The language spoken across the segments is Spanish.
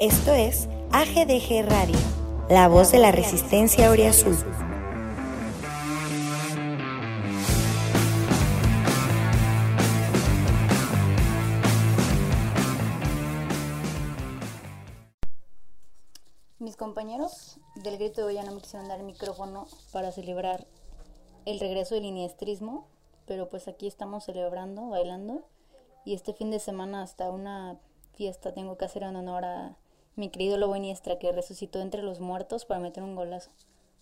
Esto es AGDG Radio, la voz de la resistencia Oriazul. Mis compañeros del grito de hoy ya no me quisieron dar el micrófono para celebrar el regreso del iniestrismo, pero pues aquí estamos celebrando, bailando, y este fin de semana hasta una fiesta tengo que hacer en honor a mi querido Lobo Iniestra que resucitó entre los muertos para meter un golazo.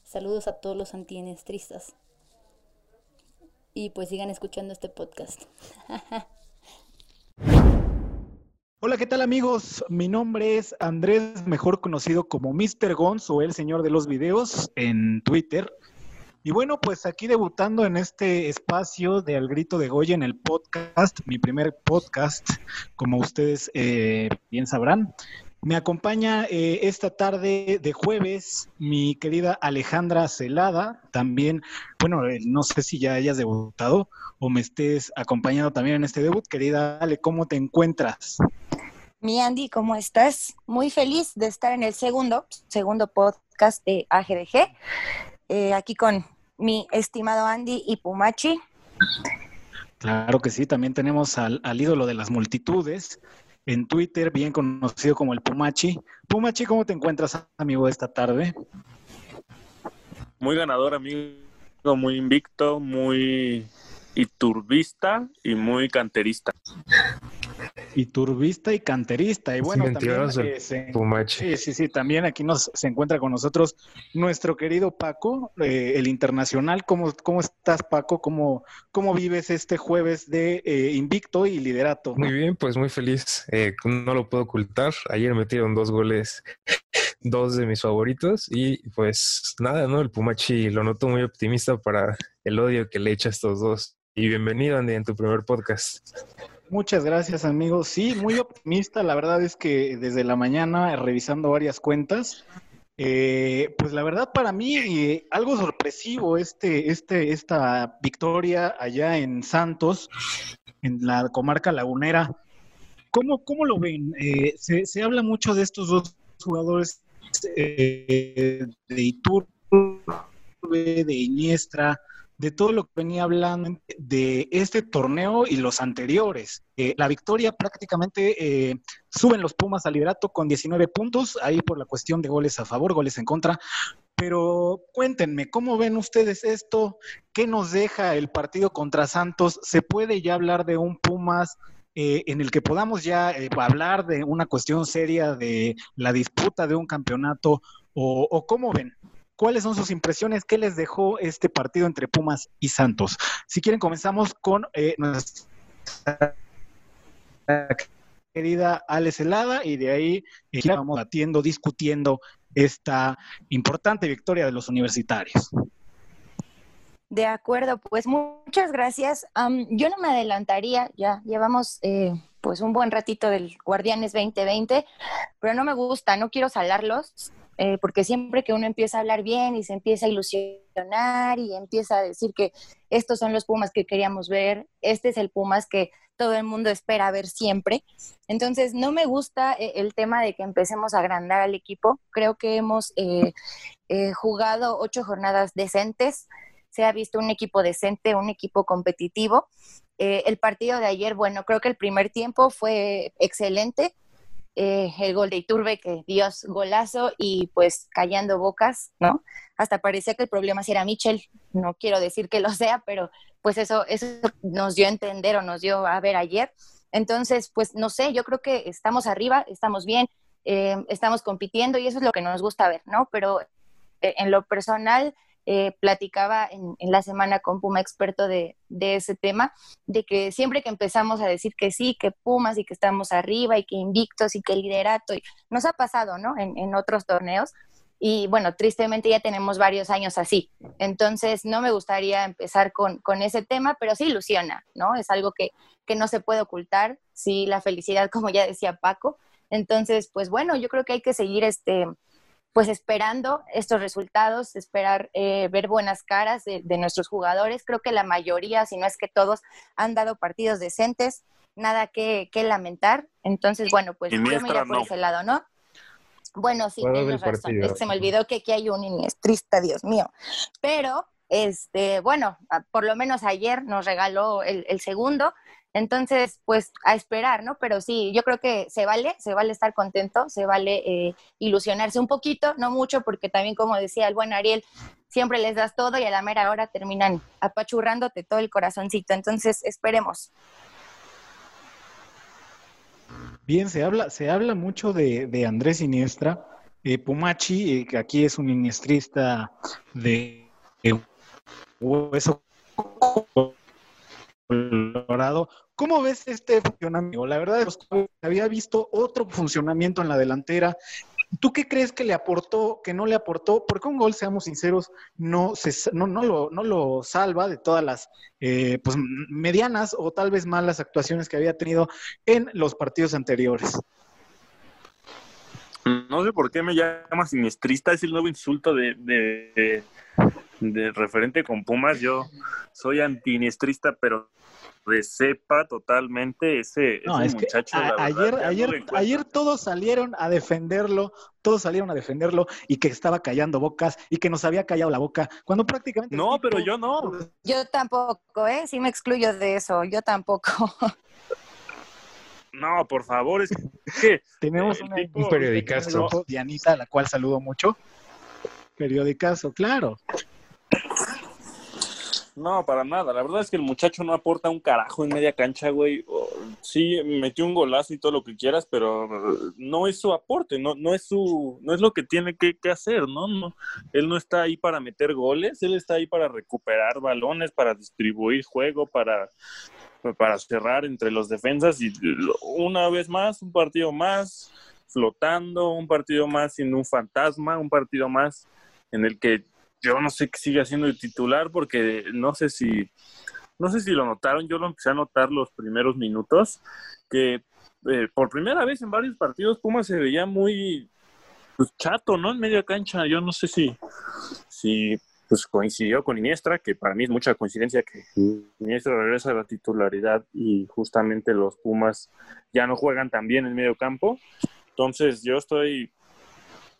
Saludos a todos los antiiniestristas. Y pues sigan escuchando este podcast. Hola, ¿qué tal amigos? Mi nombre es Andrés, mejor conocido como Mr. Gons o el señor de los videos en Twitter. Y bueno, pues aquí debutando en este espacio de Al Grito de Goya en el podcast, mi primer podcast, como ustedes eh, bien sabrán. Me acompaña eh, esta tarde de jueves mi querida Alejandra Celada, también, bueno, eh, no sé si ya hayas debutado o me estés acompañando también en este debut. Querida Ale, ¿cómo te encuentras? Mi Andy, ¿cómo estás? Muy feliz de estar en el segundo, segundo podcast de AGDG, eh, aquí con mi estimado Andy y Pumachi. Claro que sí, también tenemos al, al ídolo de las multitudes, en Twitter, bien conocido como el Pumachi. Pumachi, ¿cómo te encuentras, amigo, esta tarde? Muy ganador, amigo, muy invicto, muy turbista y muy canterista. Y turbista y canterista. Y bueno, también, eh, sí, sí, sí, también aquí nos se encuentra con nosotros nuestro querido Paco, eh, el internacional. ¿Cómo, ¿Cómo estás, Paco? ¿Cómo, cómo vives este jueves de eh, invicto y liderato? Muy bien, pues muy feliz. no lo puedo ocultar. Ayer metieron dos goles, dos de mis favoritos. Y pues nada, ¿no? El Pumachi lo noto muy optimista para el odio que le echa a estos dos. Y bienvenido, Andy, en tu primer podcast. Muchas gracias, amigo. Sí, muy optimista. La verdad es que desde la mañana, revisando varias cuentas, eh, pues la verdad para mí eh, algo sorpresivo este, este, esta victoria allá en Santos, en la comarca lagunera. ¿Cómo, cómo lo ven? Eh, se, se, habla mucho de estos dos jugadores de Iturbe, de Iniestra, de todo lo que venía hablando de este torneo y los anteriores. Eh, la victoria prácticamente eh, suben los Pumas al liderato con 19 puntos, ahí por la cuestión de goles a favor, goles en contra. Pero cuéntenme, ¿cómo ven ustedes esto? ¿Qué nos deja el partido contra Santos? ¿Se puede ya hablar de un Pumas eh, en el que podamos ya hablar de una cuestión seria de la disputa de un campeonato? ¿O, o cómo ven? ¿Cuáles son sus impresiones? ¿Qué les dejó este partido entre Pumas y Santos? Si quieren, comenzamos con eh, nuestra querida Alex Helada y de ahí eh, vamos batiendo, discutiendo esta importante victoria de los universitarios. De acuerdo, pues muchas gracias. yo no me adelantaría, ya llevamos eh, pues un buen ratito del Guardianes 2020, pero no me gusta, no quiero salarlos. Eh, porque siempre que uno empieza a hablar bien y se empieza a ilusionar y empieza a decir que estos son los Pumas que queríamos ver, este es el Pumas que todo el mundo espera ver siempre. Entonces, no me gusta eh, el tema de que empecemos a agrandar al equipo. Creo que hemos eh, jugado ocho jornadas decentes, se ha visto un equipo decente, un equipo competitivo. el partido de ayer, bueno, creo que el primer tiempo fue excelente eh, el gol de Iturbe, que Dios golazo y pues callando bocas, ¿no? Hasta parecía que el problema era Michel, no quiero decir que lo sea, pero pues eso, eso nos dio a entender o nos dio a ver ayer. Entonces, pues no sé, yo creo que estamos arriba, estamos bien, eh, estamos compitiendo y eso es lo que nos gusta ver, ¿no? Pero eh, en lo personal, eh, platicaba en, la semana con Puma experto de, ese tema, de que siempre que empezamos a decir que sí, que Pumas y que estamos arriba y que invictos y que liderato, y nos ha pasado, ¿no? En, otros torneos. Y bueno, tristemente ya tenemos varios años así. Entonces, no me gustaría empezar con, ese tema, pero sí ilusiona, ¿no? Es algo que, que no se puede ocultar. Sí, la felicidad, como ya decía Paco. Entonces, pues bueno, yo creo que hay que seguir este, pues esperando estos resultados, esperar eh, ver buenas caras de, nuestros jugadores. Creo que la mayoría, si no es que todos, han dado partidos decentes, nada que, lamentar. Entonces, bueno, pues yo me por ese lado, ¿no? Bueno, sí, tienes razón. se me olvidó que aquí hay un iniestrista, Dios mío. Pero, este, bueno, por lo menos ayer nos regaló el, segundo. Entonces, pues a esperar, ¿no? Pero sí, yo creo que se vale, se vale estar contento, se vale eh, ilusionarse un poquito, no mucho, porque también, como decía el buen Ariel, siempre les das todo y a la mera hora terminan apachurrándote todo el corazoncito. Entonces, esperemos. Bien, se habla, se habla mucho de, Andrés Iniestra. Eh, Pumachi, eh, que aquí es un iniestrista de, hueso colorado. ¿Cómo ves este funcionamiento? La verdad es que había visto otro funcionamiento en la delantera ¿Tú qué crees que le aportó, que no le aportó? Porque un gol, seamos sinceros, no, se, no, no, lo, no lo salva de todas las eh, pues, medianas o tal vez malas actuaciones que había tenido en los partidos anteriores. No sé por qué me llama siniestrista, es el nuevo insulto de, de, de referente con Pumas. Yo soy antiniestrista, pero de sepa totalmente ese, muchacho. ayer, ayer, ayer todos salieron a defenderlo, todos salieron a defenderlo y que estaba callando bocas y que nos había callado la boca, cuando prácticamente... No, pero yo no. Yo tampoco, ¿eh? Sí me excluyo de eso, yo tampoco. No, por favor, es que... Tenemos un periodicazo. Dianita, a la cual saludo mucho. Periodicazo, claro. No, para nada. La verdad es que el muchacho no aporta un carajo en media cancha, güey. Sí, metió un golazo y todo lo que quieras, pero no es su aporte, no, no es su, no es lo que tiene que, hacer, ¿no? ¿no? Él no está ahí para meter goles, él está ahí para recuperar balones, para distribuir juego, para, para cerrar entre los defensas y una vez más, un partido más flotando, un partido más sin un fantasma, un partido más en el que yo no sé qué sigue haciendo el titular porque no sé si no sé si lo notaron, yo lo empecé a notar los primeros minutos que eh, por primera vez en varios partidos Puma se veía muy pues, chato, ¿no? En media cancha, yo no sé si si pues coincidió con Iniestra, que para mí es mucha coincidencia que Iniestra regresa a la titularidad y justamente los Pumas ya no juegan tan bien en medio campo. Entonces yo estoy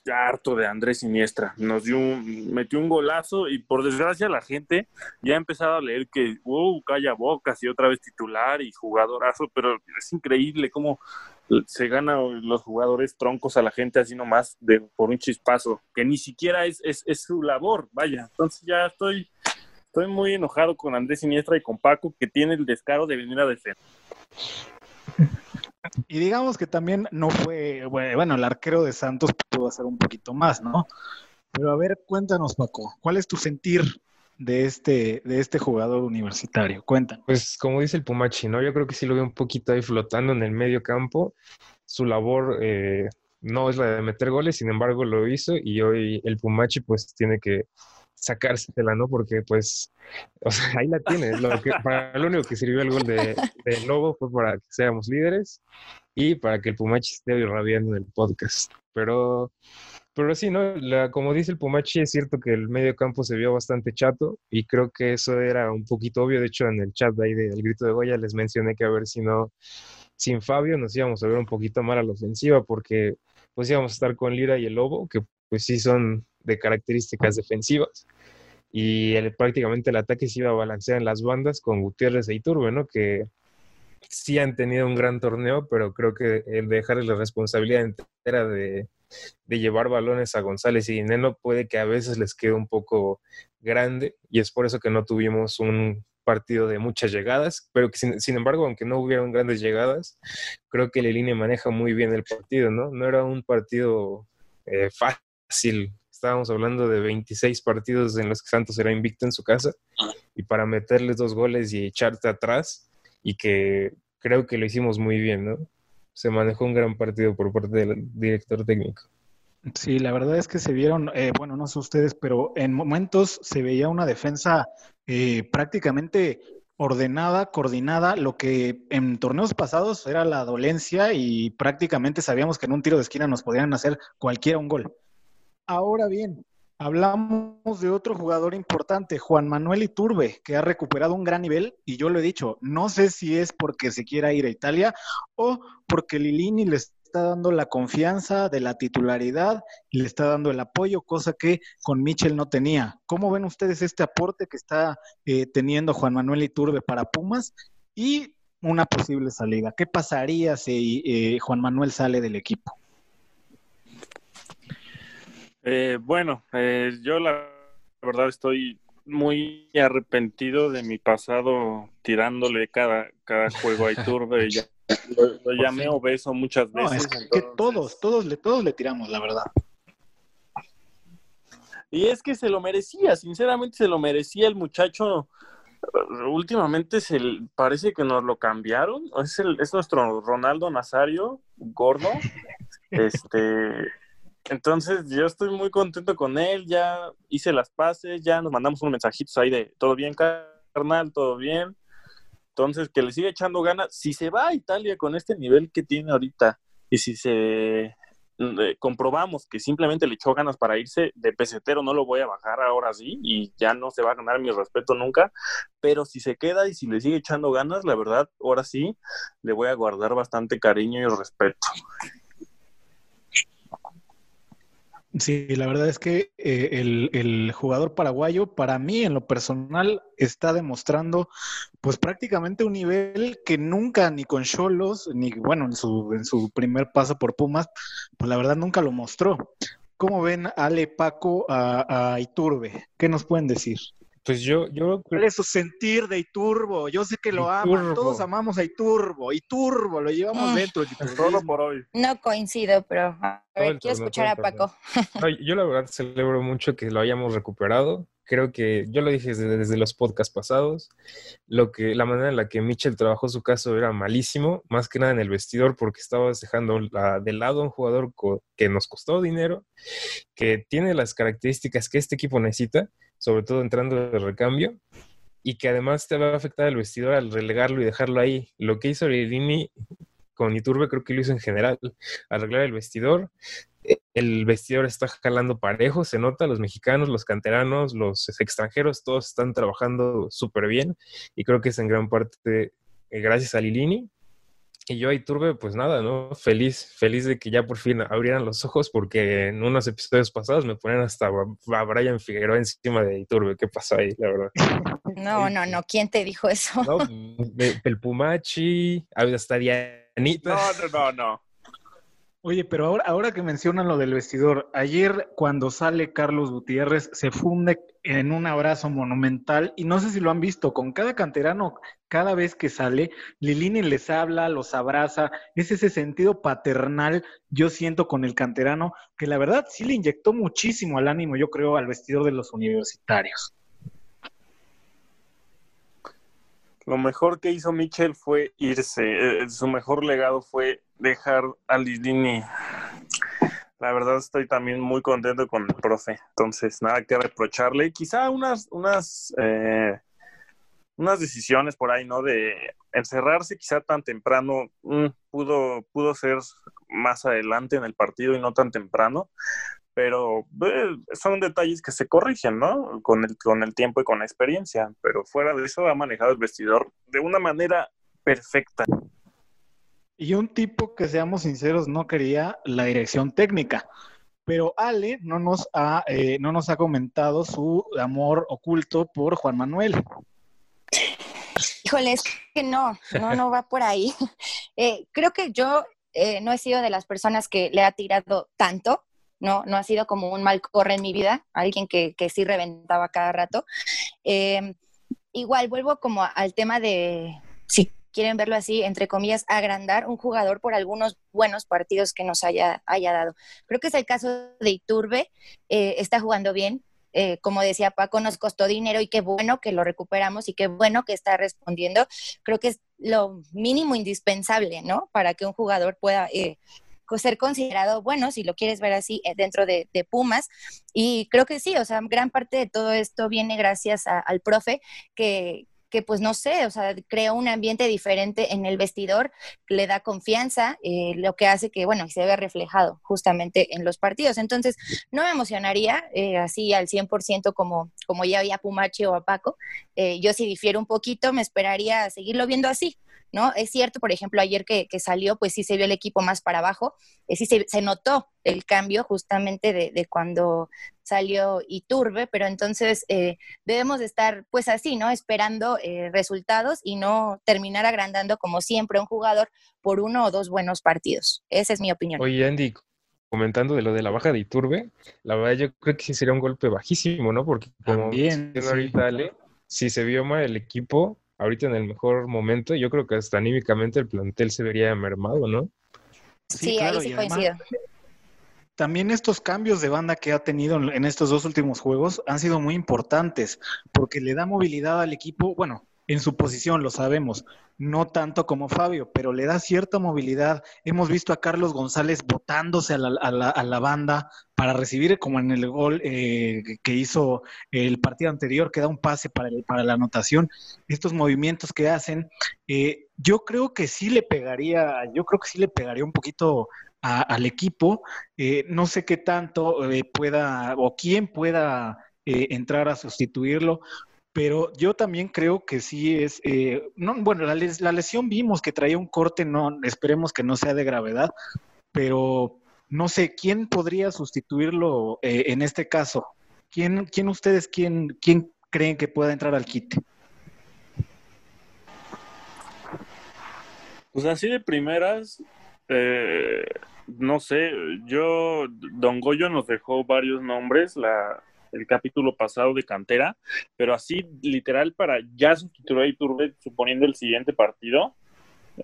harto de Andrés Siniestra. Nos dio un, metió un golazo y por desgracia la gente ya ha empezado a leer que, wow, calla bocas y otra vez titular y jugadorazo, pero es increíble cómo se ganan los jugadores troncos a la gente así nomás de, por un chispazo, que ni siquiera es, es, es su labor, vaya. Entonces ya estoy, estoy muy enojado con Andrés Siniestra y con Paco, que tiene el descaro de venir a defender. Y digamos que también no fue, bueno, el arquero de Santos pudo hacer un poquito más, ¿no? Pero a ver, cuéntanos, Paco, ¿cuál es tu sentir de este, de este jugador universitario? Cuéntanos. Pues como dice el Pumachi, ¿no? Yo creo que sí lo veo un poquito ahí flotando en el medio campo. Su labor eh, no es la de meter goles, sin embargo lo hizo y hoy el Pumachi pues tiene que sacársela, ¿no? Porque pues, ahí la tienes. Lo, que, para lo único que sirvió el gol de, Lobo fue para que seamos líderes y para que el Pumachi esté irradiando en el podcast. Pero, pero sí, ¿no? La, como dice el Pumachi, es cierto que el medio campo se vio bastante chato y creo que eso era un poquito obvio. De hecho, en el chat de ahí del grito de Goya les mencioné que a ver si no, sin Fabio nos íbamos a ver un poquito mal a la ofensiva porque pues íbamos a estar con Lira y el Lobo, que pues sí son de características defensivas. Y el, prácticamente el ataque se iba a balancear en las bandas con Gutiérrez e Iturbe, ¿no? Que sí han tenido un gran torneo, pero creo que el dejarles la responsabilidad entera de, llevar balones a González y Dineno puede que a veces les quede un poco grande y es por eso que no tuvimos un partido de muchas llegadas, pero que sin, embargo, aunque no hubieron grandes llegadas, creo que línea maneja muy bien el partido, ¿no? No era un partido eh, fácil estábamos hablando de 26 partidos en los que Santos era invicto en su casa y para meterles dos goles y echarte atrás y que creo que lo hicimos muy bien, ¿no? Se manejó un gran partido por parte del director técnico. Sí, la verdad es que se vieron, eh, bueno, no sé ustedes, pero en momentos se veía una defensa eh, prácticamente ordenada, coordinada, lo que en torneos pasados era la dolencia y prácticamente sabíamos que en un tiro de esquina nos podían hacer cualquiera un gol. Ahora bien, hablamos de otro jugador importante, Juan Manuel Iturbe, que ha recuperado un gran nivel y yo lo he dicho, no sé si es porque se quiera ir a Italia o porque Lilini le está dando la confianza de la titularidad le está dando el apoyo, cosa que con Michel no tenía. ¿Cómo ven ustedes este aporte que está eh, teniendo Juan Manuel Iturbe para Pumas y una posible salida? ¿Qué pasaría si eh, Juan Manuel sale del equipo? Eh, bueno, yo la verdad estoy muy arrepentido de mi pasado tirándole cada, cada juego a Iturbe. Ya, lo, llamé obeso muchas veces. No, es que todos, todos le, todos le tiramos, la verdad. Y es que se lo merecía, sinceramente se lo merecía el muchacho. Últimamente se parece que nos lo cambiaron. Es, el, es nuestro Ronaldo Nazario, gordo. Este, entonces yo estoy muy contento con él, ya hice las pases, ya nos mandamos unos mensajitos ahí de todo bien, carnal, todo bien. Entonces, que le siga echando ganas. Si se va a Italia con este nivel que tiene ahorita y si se mm, eh, comprobamos que simplemente le echó ganas para irse de pesetero, no lo voy a bajar ahora sí y ya no se va a ganar mi respeto nunca. Pero si se queda y si le sigue echando ganas, la verdad, ahora sí le voy a guardar bastante cariño y respeto. Sí, la verdad es que eh, el, jugador paraguayo, para mí en lo personal, está demostrando pues prácticamente un nivel que nunca ni con Cholos, ni bueno, en su, en su primer paso por Pumas, pues la verdad nunca lo mostró. ¿Cómo ven Ale Paco a, a Iturbe? ¿Qué nos pueden decir? Pues yo, yo ¿Cuál es su sentir de Iturbo? Yo sé que lo aman, todos amamos a Iturbo, Iturbo, lo llevamos mm. dentro. Todo por hoy. No coincido, pero a ver, quiero escuchar a Paco. yo la verdad celebro mucho que lo hayamos recuperado. Creo que yo lo dije desde, los podcasts pasados, lo que la manera en la que Mitchell trabajó su caso era malísimo, más que nada en el vestidor porque estaba dejando de lado a un jugador que nos costó dinero, que tiene las características que este equipo necesita sobre todo entrando de recambio, y que además te va a afectar el vestidor al relegarlo y dejarlo ahí. Lo que hizo Lilini con Iturbe creo que lo hizo en general, arreglar el vestidor. El vestidor está jalando parejo, se nota, los mexicanos, los canteranos, los extranjeros, todos están trabajando súper bien y creo que es en gran parte eh, gracias a Lilini y yo a Iturbe, pues nada, ¿no? Feliz, feliz de que ya por fin abrieran los ojos, porque en unos episodios pasados me ponen hasta a Brian Figueroa encima de Iturbe. ¿Qué pasó ahí, la verdad? No, no, no. ¿Quién te dijo eso? No, el Pumachi, hasta Dianita. No, no, no, no. Oye, pero ahora, ahora que mencionan lo del vestidor, ayer cuando sale Carlos Gutiérrez se funde en un abrazo monumental y no sé si lo han visto, con cada canterano, cada vez que sale, Lilini les habla, los abraza, es ese sentido paternal, yo siento con el canterano, que la verdad sí le inyectó muchísimo al ánimo, yo creo, al vestidor de los universitarios. Lo mejor que hizo Michel fue irse, eh, su mejor legado fue dejar a Lilini la verdad estoy también muy contento con el profe. Entonces, nada que reprocharle. Quizá unas, unas, eh, unas decisiones por ahí, ¿no? De encerrarse quizá tan temprano mm, pudo, pudo ser más adelante en el partido y no tan temprano. Pero eh, son detalles que se corrigen, ¿no? Con el, con el tiempo y con la experiencia. Pero fuera de eso ha manejado el vestidor de una manera perfecta. Y un tipo que, seamos sinceros, no quería la dirección técnica. Pero Ale no nos ha, eh, no nos ha comentado su amor oculto por Juan Manuel. Híjole, es que no, no, no va por ahí. Eh, creo que yo eh, no he sido de las personas que le ha tirado tanto, no, no ha sido como un mal corre en mi vida, alguien que, que sí reventaba cada rato. igual vuelvo como al tema de si quieren verlo así, entre comillas, agrandar un jugador por algunos buenos partidos que nos haya, haya dado. Creo que es el caso de Iturbe, eh, está jugando bien. Eh, como decía Paco, nos costó dinero y qué bueno que lo recuperamos y qué bueno que está respondiendo. Creo que es lo mínimo indispensable, ¿no? Para que un jugador pueda eh, ser considerado bueno, si lo quieres ver así, dentro de, Pumas. Y creo que sí, o sea, gran parte de todo esto viene gracias al profe que, que pues no sé, o sea, crea un ambiente diferente en el vestidor, le da confianza, eh, lo que hace que, bueno, se vea reflejado justamente en los partidos. Entonces, no me emocionaría eh, así al 100% como, como ya había Pumachi o a Paco. Eh, yo si difiero un poquito, me esperaría seguirlo viendo así, ¿no? Es cierto, por ejemplo, ayer que, salió, pues sí se vio el equipo más para abajo, eh, sí se, notó el cambio justamente de, cuando salió Iturbe, pero entonces eh, debemos de estar pues así, ¿no? Esperando eh, resultados y no terminar agrandando como siempre un jugador por uno o dos buenos partidos. Esa es mi opinión. Oye, Andy, comentando de lo de la baja de Iturbe, la verdad yo creo que sí sería un golpe bajísimo, ¿no? Porque como Bien, ahorita si se vio mal el equipo, ahorita en el mejor momento, yo creo que hasta anímicamente el plantel se vería mermado, ¿no? Sí, ahí sí coincido. También estos cambios de banda que ha tenido en estos dos últimos juegos han sido muy importantes porque le da movilidad al equipo, bueno, en su posición, lo sabemos, no tanto como Fabio, pero le da cierta movilidad. Hemos visto a Carlos González botándose a la, banda para recibir, como en el gol eh, que hizo el partido anterior, que da un pase para, para la anotación. Estos movimientos que hacen, eh, yo creo que sí le pegaría, yo creo que sí le pegaría un poquito al equipo. Eh, no sé qué tanto pueda o quién pueda entrar a sustituirlo, pero yo también creo que sí es, eh, no, bueno, la, la, lesión vimos que traía un corte, no, esperemos que no sea de gravedad, pero no sé, ¿quién podría sustituirlo eh, en este caso? ¿Quién, quién ustedes, quién, quién creen que pueda entrar al kit? Pues así de primeras, eh, no sé, yo, Don Goyo nos dejó varios nombres, la, el capítulo pasado de cantera, pero así literal para ya sustituir a Iturbe suponiendo el siguiente partido,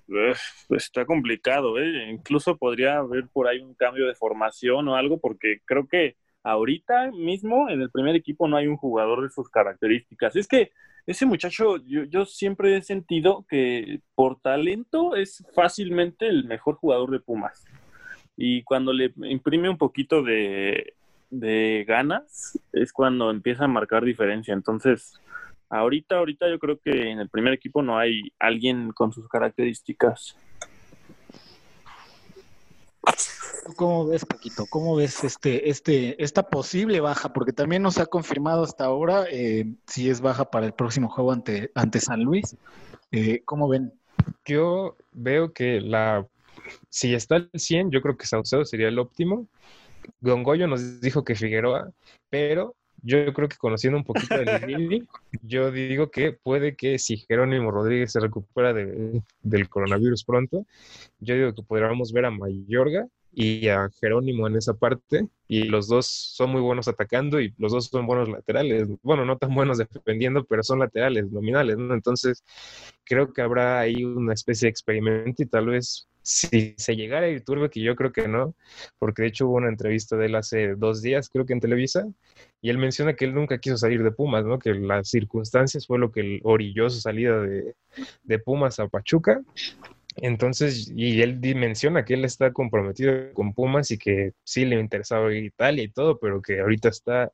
pues está complicado, ¿eh? Incluso podría haber por ahí un cambio de formación o algo, porque creo que ahorita mismo en el primer equipo no hay un jugador de sus características. Es que ese muchacho, yo, yo siempre he sentido que por talento es fácilmente el mejor jugador de Pumas. Y cuando le imprime un poquito de de ganas es cuando empieza a marcar diferencia. Entonces, ahorita, ahorita yo creo que en el primer equipo no hay alguien con sus características. ¿Cómo ves, Paquito? ¿Cómo ves este, este, esta posible baja? Porque también nos ha confirmado hasta ahora eh, si es baja para el próximo juego ante, ante San Luis. Eh, ¿Cómo ven? Yo veo que la si está al 100, yo creo que Saucedo sería el óptimo. Don Goyo nos dijo que Figueroa, pero yo creo que conociendo un poquito de Lili, yo digo que puede que si Jerónimo Rodríguez se recupera del coronavirus pronto, yo digo que podríamos ver a Mayorga y a Jerónimo en esa parte, y los dos son muy buenos atacando y los dos son buenos laterales. Bueno, no tan buenos defendiendo, pero son laterales, nominales, ¿no? Entonces, creo que habrá ahí una especie de experimento y tal vez si se llegara a ir Turbe, que yo creo que no, porque de hecho hubo una entrevista de él hace dos días, creo que en Televisa, y él menciona que él nunca quiso salir de Pumas, ¿no? Que las circunstancias fue lo que orilló su salida de, de Pumas a Pachuca. Entonces, y él menciona que él está comprometido con Pumas y que sí le interesaba Italia y todo, pero que ahorita está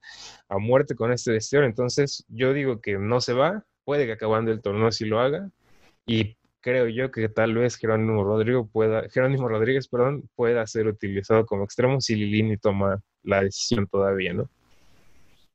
a muerte con este destino. Entonces, yo digo que no se va, puede que acabando el torneo sí lo haga, y creo yo que tal vez Jerónimo Rodrigo pueda, Jerónimo Rodríguez, perdón, pueda ser utilizado como extremo si Lilini toma la decisión todavía, ¿no?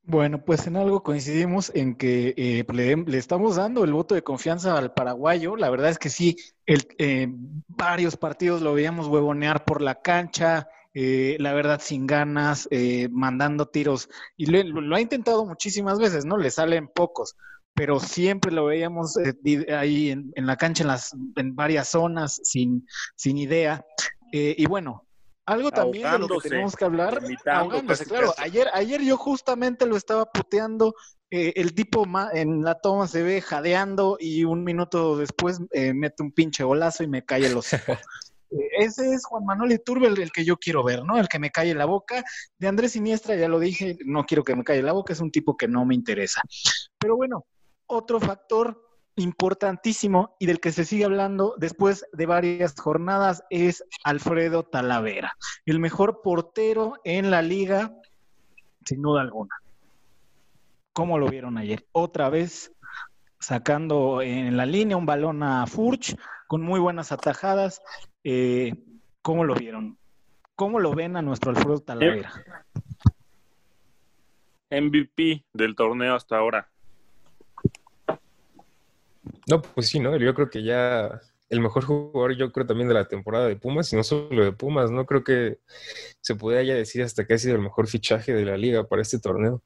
Bueno, pues en algo coincidimos en que eh, le, estamos dando el voto de confianza al paraguayo. La verdad es que sí, el, eh, varios partidos lo veíamos huevonear por la cancha, eh, la verdad sin ganas, mandando tiros. Y lo, ha intentado muchísimas veces, ¿no? Le salen pocos pero siempre lo veíamos eh, ahí en, la cancha, en, las, en varias zonas, sin, sin idea. Eh, y bueno, algo también de lo que tenemos que hablar, claro. Ayer, ayer yo justamente lo estaba puteando, eh, el tipo en la toma se ve jadeando y un minuto después mete un pinche golazo y me cae el hocico. Ese es Juan Manuel Iturbe el, que yo quiero ver, ¿no? El que me cae la boca. De Andrés Siniestra, ya lo dije, no quiero que me calle la boca, es un tipo que no me interesa. Pero bueno, otro factor importantísimo y del que se sigue hablando después de varias jornadas es Alfredo Talavera, el mejor portero en la liga, sin duda alguna. ¿Cómo lo vieron ayer? Otra vez sacando en la línea un balón a Furch con muy buenas atajadas. Eh, ¿Cómo lo vieron? ¿Cómo lo ven a nuestro Alfredo Talavera? MVP del torneo hasta ahora. No, pues sí, ¿no? Yo creo que ya el mejor jugador, yo creo, también de la temporada de Pumas, y no solo de Pumas, no creo que se pudiera ya decir hasta que ha sido el mejor fichaje de la liga para este torneo.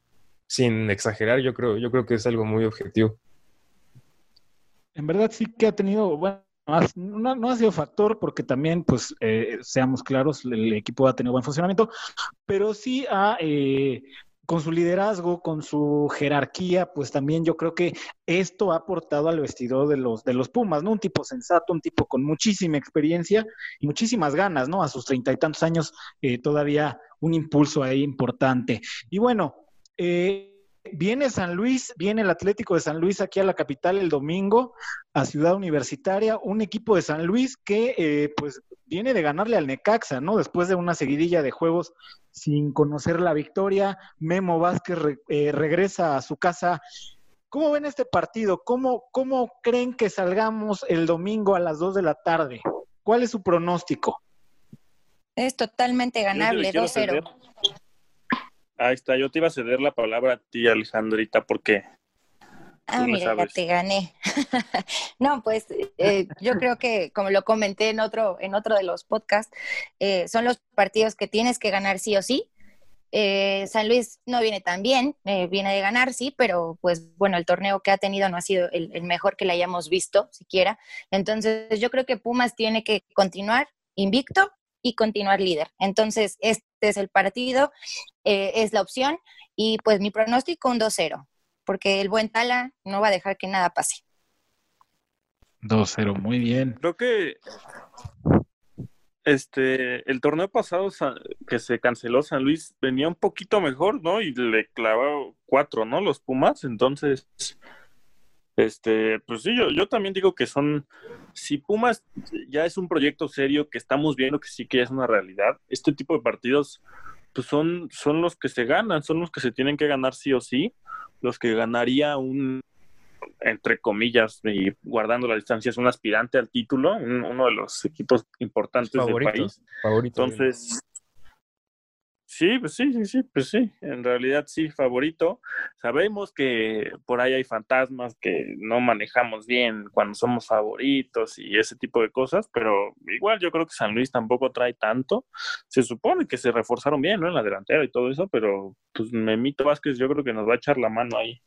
Sin exagerar, yo creo, yo creo que es algo muy objetivo. En verdad sí que ha tenido, bueno, no, ha sido factor porque también, pues, eh, seamos claros, el equipo ha tenido buen funcionamiento, pero sí ha eh, con su liderazgo, con su jerarquía, pues también yo creo que esto ha aportado al vestidor de los, de los Pumas, ¿no? Un tipo sensato, un tipo con muchísima experiencia y muchísimas ganas, ¿no? A sus treinta y tantos años, eh, todavía un impulso ahí importante. Y bueno, eh, Viene San Luis, viene el Atlético de San Luis aquí a la capital el domingo, a Ciudad Universitaria, un equipo de San Luis que eh, pues viene de ganarle al Necaxa, ¿no? Después de una seguidilla de juegos sin conocer la victoria, Memo Vázquez eh, regresa a su casa. ¿Cómo ven este partido? ¿Cómo, ¿Cómo creen que salgamos el domingo a las 2 de la tarde? ¿Cuál es su pronóstico? Es totalmente ganable, 2-0. Ahí está, yo te iba a ceder la palabra a ti, Alejandrita, porque Ah, mira, ya te gané. no, pues eh, yo creo que, como lo comenté en otro, en otro de los podcasts, eh, son los partidos que tienes que ganar sí o sí. Eh, San Luis no viene tan bien, viene de ganar, sí, pero pues bueno, el torneo que ha tenido no ha sido el, el, mejor que le hayamos visto siquiera. Entonces yo creo que Pumas tiene que continuar invicto y continuar líder. Entonces este es el partido, es la opción y pues mi pronóstico un 2-0 porque el buen Tala no va a dejar que nada pase. 2-0, muy bien. Creo que este el torneo pasado que se canceló San Luis venía un poquito mejor, ¿no? Y le clavó cuatro, ¿no? Los Pumas, entonces este, pues sí, yo, yo también digo que son, si Pumas ya es un proyecto serio que estamos viendo que sí que es una realidad, este tipo de partidos pues son, son los que se ganan, son los que se tienen que ganar sí o sí los que ganaría un, entre comillas, y guardando la distancia, es un aspirante al título, uno de los equipos importantes del país. Favorito. Entonces, sí, pues sí, sí, sí, pues sí, en realidad sí, favorito. Sabemos que por ahí hay fantasmas que no manejamos bien cuando somos favoritos y ese tipo de cosas, pero igual yo creo que San Luis tampoco trae tanto. Se supone que se reforzaron bien, ¿no? En la delantera y todo eso, pero pues Memito Vázquez yo creo que nos va a echar la mano ahí.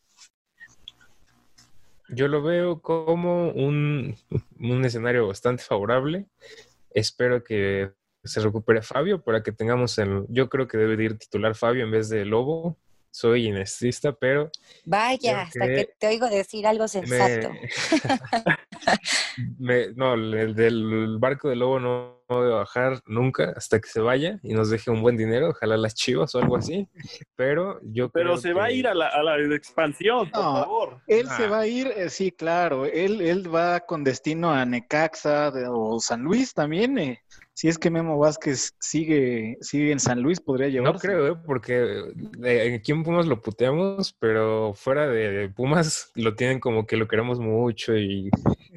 Yo lo veo como un, un escenario bastante favorable. Espero que se recupere Fabio para que tengamos el. Yo creo que debe ir titular Fabio en vez de Lobo. Soy inestista, pero. Vaya, hasta que, te oigo decir algo sensato. no, el del barco de Lobo no, no debe bajar nunca hasta que se vaya y nos deje un buen dinero, ojalá las chivas o algo así. Pero yo Pero se va a ir a la, a la expansión, por favor. Él se ah. va a ir, eh, sí, claro. Él, él va con destino a Necaxa o San Luis también. Eh si es que Memo Vázquez sigue, sigue en San Luis, podría llevar. No creo, ¿eh? porque eh, aquí en Pumas lo puteamos, pero fuera de Pumas lo tienen como que lo queremos mucho y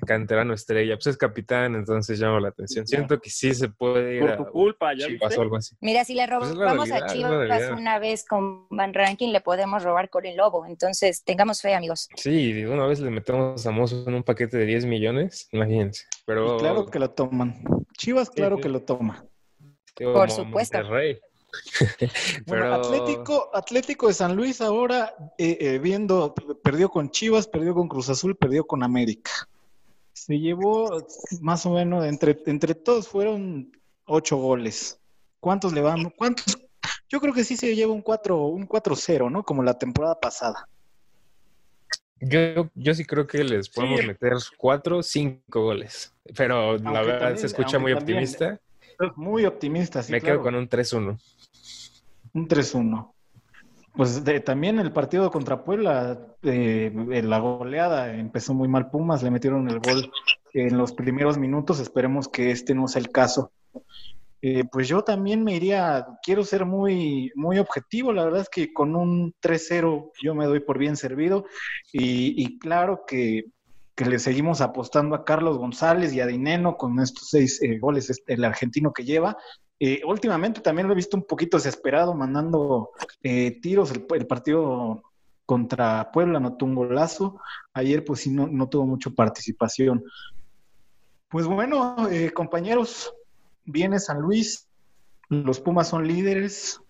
canterano estrella. Pues es capitán, entonces llama la atención. Siento que sí se puede ir Por tu culpa, ya o algo así. Mira, si le pues robamos a Chivas una vez con Van Ranking, le podemos robar con el Lobo. Entonces, tengamos fe, amigos. Sí, una vez le metemos a Mozo en un paquete de 10 millones, imagínense. Pero... claro que lo toman. Chivas, claro que lo toma. Por supuesto. bueno, Atlético, Atlético de San Luis ahora eh, eh, viendo, perdió con Chivas, perdió con Cruz Azul, perdió con América. Se llevó más o menos, entre, entre todos fueron ocho goles. ¿Cuántos le van? ¿Cuántos? Yo creo que sí se lleva un 4 un 4-0, ¿no? Como la temporada pasada. Yo, yo sí creo que les podemos meter cuatro, cinco goles. Pero la verdad se escucha muy optimista. Muy optimista, sí. Me quedo con un 3-1. Un 3-1. Pues también el partido contra Puebla, eh, la goleada, empezó muy mal Pumas, le metieron el gol en los primeros minutos, esperemos que este no sea el caso. Eh, pues yo también me iría, quiero ser muy, muy objetivo, la verdad es que con un 3-0 yo me doy por bien servido y, claro que, le seguimos apostando a Carlos González y a Dineno con estos seis eh, goles, este, el argentino que lleva. Eh, últimamente también lo he visto un poquito desesperado, mandando tiros, el, partido contra Puebla no tuvo un golazo, ayer pues sí no, no tuvo mucha participación Pues bueno, eh, compañeros, viene San Luis, los Pumas son líderes.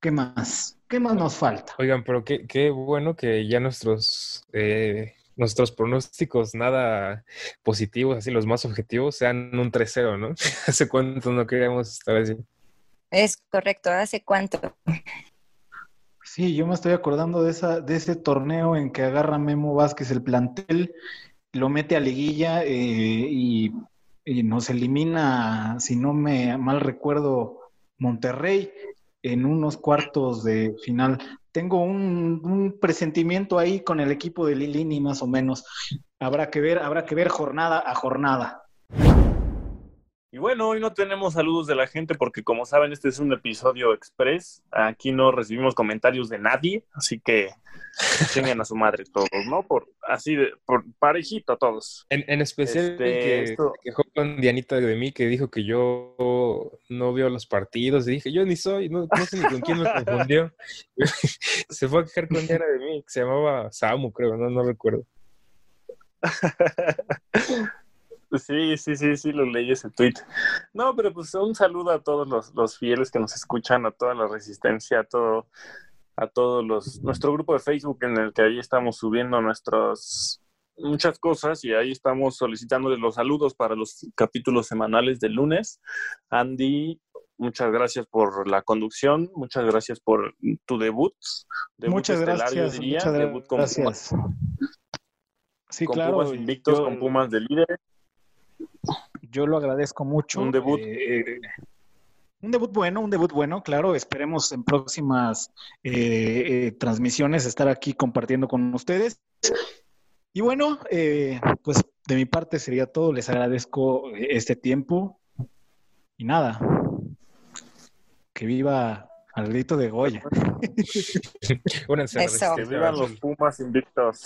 ¿Qué más? ¿Qué más nos falta? Oigan, pero qué, qué bueno que ya nuestros eh, nuestros pronósticos nada positivos, así los más objetivos, sean un 3-0, ¿no? ¿Hace cuánto no queríamos estar así? Es correcto, ¿hace cuánto? Sí, yo me estoy acordando de, esa, de ese torneo en que agarra Memo Vázquez el plantel, lo mete a liguilla eh, y, y nos elimina, si no me mal recuerdo, Monterrey en unos cuartos de final. Tengo un, presentimiento ahí con el equipo de Lilini, más o menos. Habrá que ver, habrá que ver jornada a jornada. Y bueno, hoy no tenemos saludos de la gente porque como saben este es un episodio express. Aquí no recibimos comentarios de nadie, así que chinguen a su madre todos, ¿no? Por así de por parejito todos. En, en especial este, que esto... quejó con Dianita de mí que dijo que yo no veo los partidos y dije, yo ni soy, no, no sé ni con quién me confundió. se fue a quejar con Diana de mí, que se llamaba Samu, creo, no, no recuerdo. Sí, sí, sí, sí, lo leí ese tweet. No, pero pues un saludo a todos los, los fieles que nos escuchan, a toda la resistencia, a todo, a todos los, nuestro grupo de Facebook en el que ahí estamos subiendo nuestras muchas cosas y ahí estamos solicitándoles los saludos para los capítulos semanales del lunes. Andy, muchas gracias por la conducción, muchas gracias por tu debut. debut muchas gracias, diría, muchas debut con gracias. Pumas, Sí, con claro. Pumas invictos, yo- con Pumas de líder. Yo lo agradezco mucho. Un debut. eh, un debut bueno, un debut bueno, claro. Esperemos en próximas eh, eh, transmisiones estar aquí compartiendo con ustedes. Y bueno, eh, pues de mi parte sería todo. Les agradezco este tiempo. Y nada, que viva al grito de Goya. Que vivan los. Pumas invictos.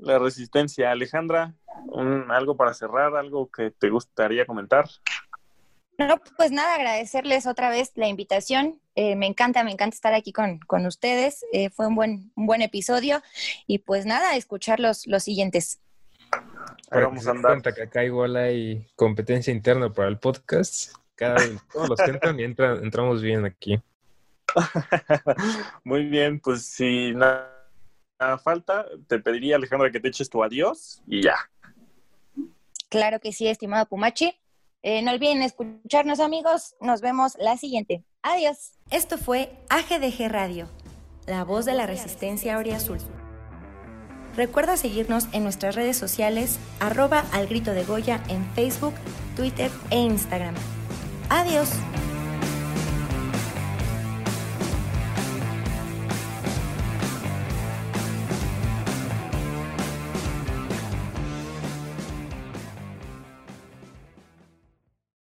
La resistencia. Alejandra, un- algo para cerrar, algo que te gustaría comentar. No, pues nada, agradecerles otra vez la invitación. Eh, me encanta, me encanta estar aquí con, con ustedes. Eh, fue un buen, un buen episodio. Y pues nada, escuchar los, los siguientes. Para vamos a andar. cuenta que acá igual hay competencia interna para el podcast. Cada, todos los que entran, y entran- entramos bien aquí. Muy bien, pues si nada, nada falta, te pediría, Alejandra, que te eches tu adiós y ya. Claro que sí, estimado Pumachi. Eh, no olviden escucharnos, amigos. Nos vemos la siguiente. Adiós. Esto fue AGDG Radio, la voz de la resistencia Azul. Recuerda seguirnos en nuestras redes sociales, arroba al grito de Goya en Facebook, Twitter e Instagram. Adiós.